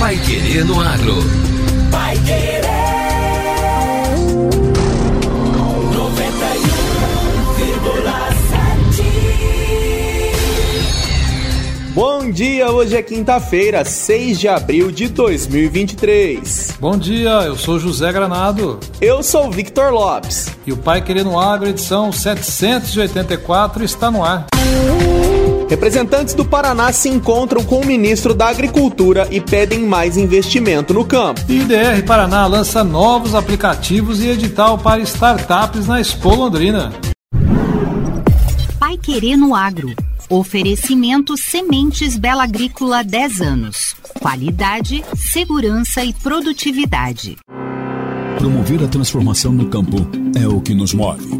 Pai Querer no Agro. Pai Querer. 91,7. Bom dia, hoje é quinta-feira, 6 de abril de 2023. Bom dia, eu sou José Granado. Eu sou Victor Lopes. E o Pai Querendo Agro, edição 784, está no ar. Representantes do Paraná se encontram com o ministro da Agricultura e pedem mais investimento no campo. IDR Paraná lança novos aplicativos e edital para startups na Expo Londrina. Pai Querendo Agro. Oferecimento Sementes Bela Agrícola 10 anos. Qualidade, segurança e produtividade. Promover a transformação no campo é o que nos move.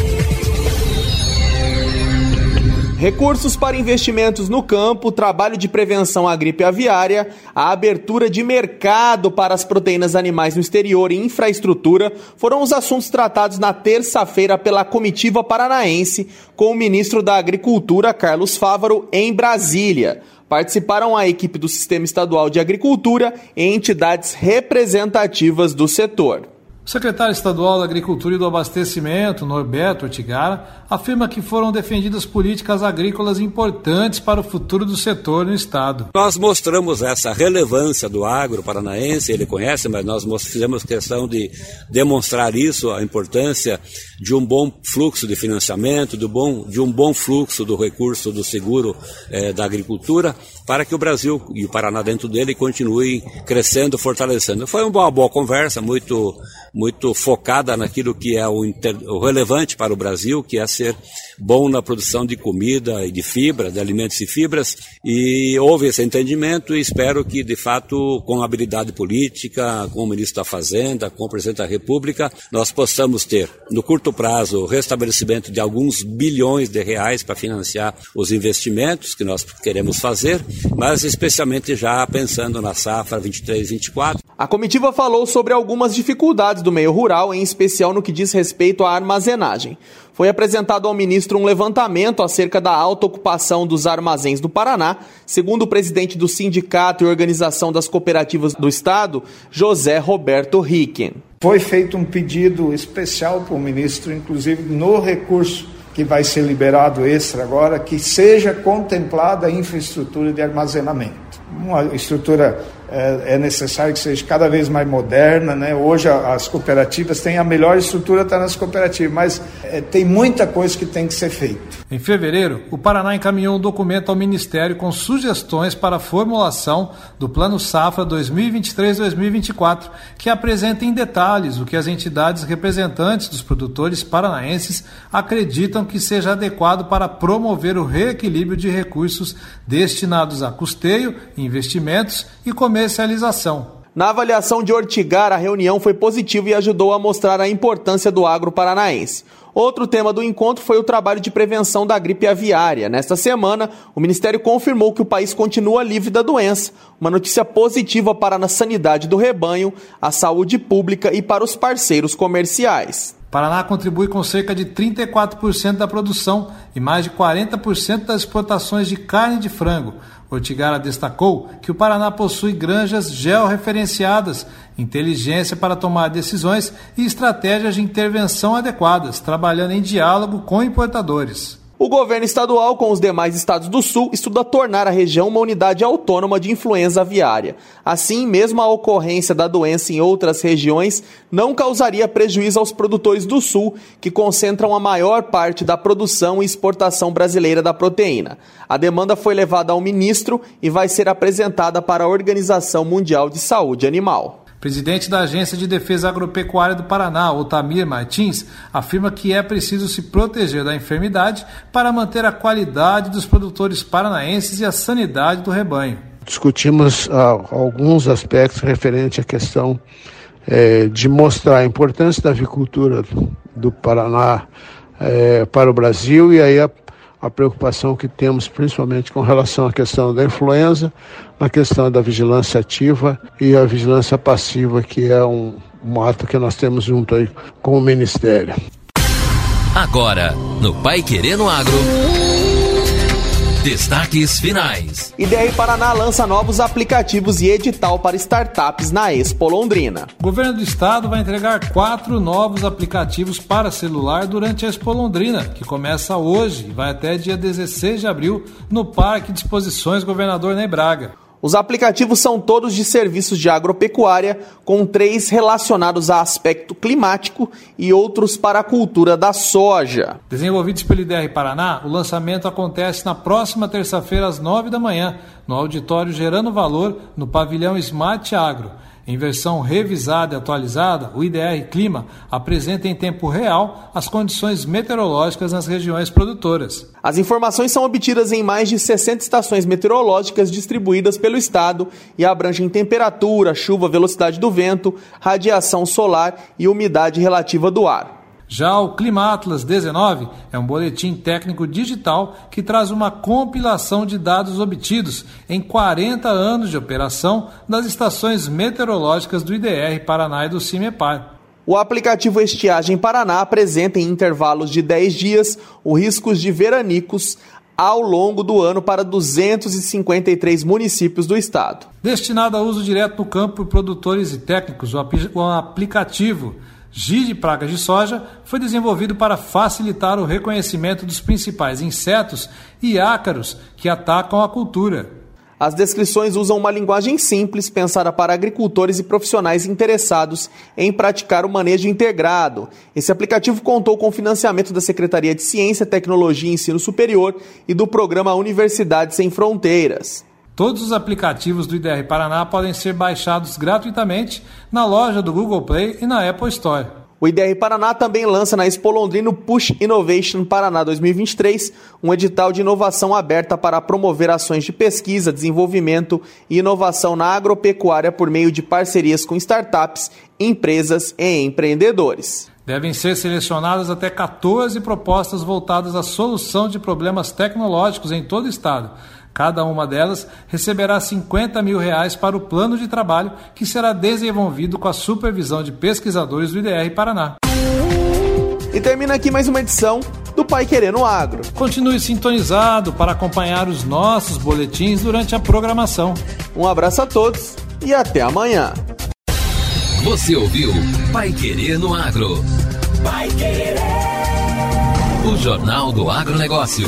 Recursos para investimentos no campo, trabalho de prevenção à gripe aviária, a abertura de mercado para as proteínas animais no exterior e infraestrutura foram os assuntos tratados na terça-feira pela comitiva paranaense com o ministro da Agricultura, Carlos Fávaro, em Brasília. Participaram a equipe do Sistema Estadual de Agricultura e entidades representativas do setor. O secretário estadual da Agricultura e do Abastecimento, Norberto Ortigara, afirma que foram defendidas políticas agrícolas importantes para o futuro do setor no estado. Nós mostramos essa relevância do agro paranaense, ele conhece, mas nós fizemos questão de demonstrar isso, a importância de um bom fluxo de financiamento, do bom, de um bom fluxo do recurso do seguro eh, da agricultura, para que o Brasil e o Paraná dentro dele continuem crescendo, fortalecendo. Foi uma boa, boa conversa, muito muito focada naquilo que é o, inter, o, relevante para o Brasil, que é ser bom na produção de comida e de fibra, de alimentos e fibras, e houve esse entendimento e espero que, de fato, com habilidade política, com o ministro da Fazenda, com o presidente da República, nós possamos ter, no curto prazo, o restabelecimento de alguns bilhões de reais para financiar os investimentos que nós queremos fazer, mas especialmente já pensando na safra 23-24. A comitiva falou sobre algumas dificuldades do meio rural, em especial no que diz respeito à armazenagem. Foi apresentado ao ministro um levantamento acerca da alta ocupação dos armazéns do Paraná, segundo o presidente do Sindicato e Organização das Cooperativas do Estado, José Roberto Ricken. Foi feito um pedido especial para o ministro, inclusive no recurso que vai ser liberado extra agora, que seja contemplada a infraestrutura de armazenamento. Uma estrutura é, é necessário que seja cada vez mais moderna. Né? Hoje as cooperativas têm a melhor estrutura, está nas cooperativas, mas é, tem muita coisa que tem que ser feita. Em fevereiro, o Paraná encaminhou um documento ao Ministério com sugestões para a formulação do Plano Safra 2023-2024, que apresenta em detalhes o que as entidades representantes dos produtores paranaenses acreditam que seja adequado para promover o reequilíbrio de recursos destinados a custeio, investimentos e comercialização. Na avaliação de Ortigar, a reunião foi positiva e ajudou a mostrar a importância do agro paranaense. Outro tema do encontro foi o trabalho de prevenção da gripe aviária. Nesta semana, o Ministério confirmou que o país continua livre da doença, uma notícia positiva para a sanidade do rebanho, a saúde pública e para os parceiros comerciais. Paraná contribui com cerca de 34% da produção e mais de 40% das exportações de carne de frango. Ortigara destacou que o Paraná possui granjas georreferenciadas, inteligência para tomar decisões e estratégias de intervenção adequadas, trabalhando em diálogo com importadores. O governo estadual, com os demais estados do Sul, estuda tornar a região uma unidade autônoma de influenza aviária. Assim, mesmo a ocorrência da doença em outras regiões não causaria prejuízo aos produtores do Sul, que concentram a maior parte da produção e exportação brasileira da proteína. A demanda foi levada ao ministro e vai ser apresentada para a Organização Mundial de Saúde Animal. Presidente da Agência de Defesa Agropecuária do Paraná, Otamir Martins, afirma que é preciso se proteger da enfermidade para manter a qualidade dos produtores paranaenses e a sanidade do rebanho. Discutimos ah, alguns aspectos referentes à questão eh, de mostrar a importância da avicultura do Paraná eh, para o Brasil e aí a a preocupação que temos principalmente com relação à questão da influenza, na questão da vigilância ativa e a vigilância passiva, que é um, um ato que nós temos junto aí com o Ministério. Agora, no Pai Querendo Agro. Destaques finais. IDR Paraná lança novos aplicativos e edital para startups na Expo Londrina. O governo do estado vai entregar quatro novos aplicativos para celular durante a Expo Londrina, que começa hoje e vai até dia 16 de abril no Parque de Exposições Governador Ney Braga. Os aplicativos são todos de serviços de agropecuária, com três relacionados a aspecto climático e outros para a cultura da soja. Desenvolvidos pelo IDR Paraná, o lançamento acontece na próxima terça-feira às nove da manhã, no auditório Gerando Valor, no pavilhão Smart Agro. Em versão revisada e atualizada, o IDR Clima apresenta em tempo real as condições meteorológicas nas regiões produtoras. As informações são obtidas em mais de 60 estações meteorológicas distribuídas pelo estado e abrangem temperatura, chuva, velocidade do vento, radiação solar e umidade relativa do ar. Já o Climatlas 19 é um boletim técnico digital que traz uma compilação de dados obtidos em 40 anos de operação das estações meteorológicas do IDR Paraná e do CIMEPAR. O aplicativo Estiagem Paraná apresenta em intervalos de 10 dias os riscos de veranicos ao longo do ano para 253 municípios do estado. Destinado a uso direto no campo por produtores e técnicos, o aplicativo Gir de pragas de soja foi desenvolvido para facilitar o reconhecimento dos principais insetos e ácaros que atacam a cultura. As descrições usam uma linguagem simples pensada para agricultores e profissionais interessados em praticar o manejo integrado. Esse aplicativo contou com financiamento da Secretaria de Ciência, Tecnologia e Ensino Superior e do programa Universidades Sem Fronteiras. Todos os aplicativos do IDR Paraná podem ser baixados gratuitamente na loja do Google Play e na Apple Store. O IDR Paraná também lança na Expo Londrino Push Innovation Paraná 2023, um edital de inovação aberta para promover ações de pesquisa, desenvolvimento e inovação na agropecuária por meio de parcerias com startups, empresas e empreendedores. Devem ser selecionadas até 14 propostas voltadas à solução de problemas tecnológicos em todo o estado Cada uma delas receberá 50 mil reais para o plano de trabalho que será desenvolvido com a supervisão de pesquisadores do IDR Paraná. E termina aqui mais uma edição do Pai Querendo Agro. Continue sintonizado para acompanhar os nossos boletins durante a programação. Um abraço a todos e até amanhã. Você ouviu Pai Querendo Agro. Pai Querer. O Jornal do Agronegócio.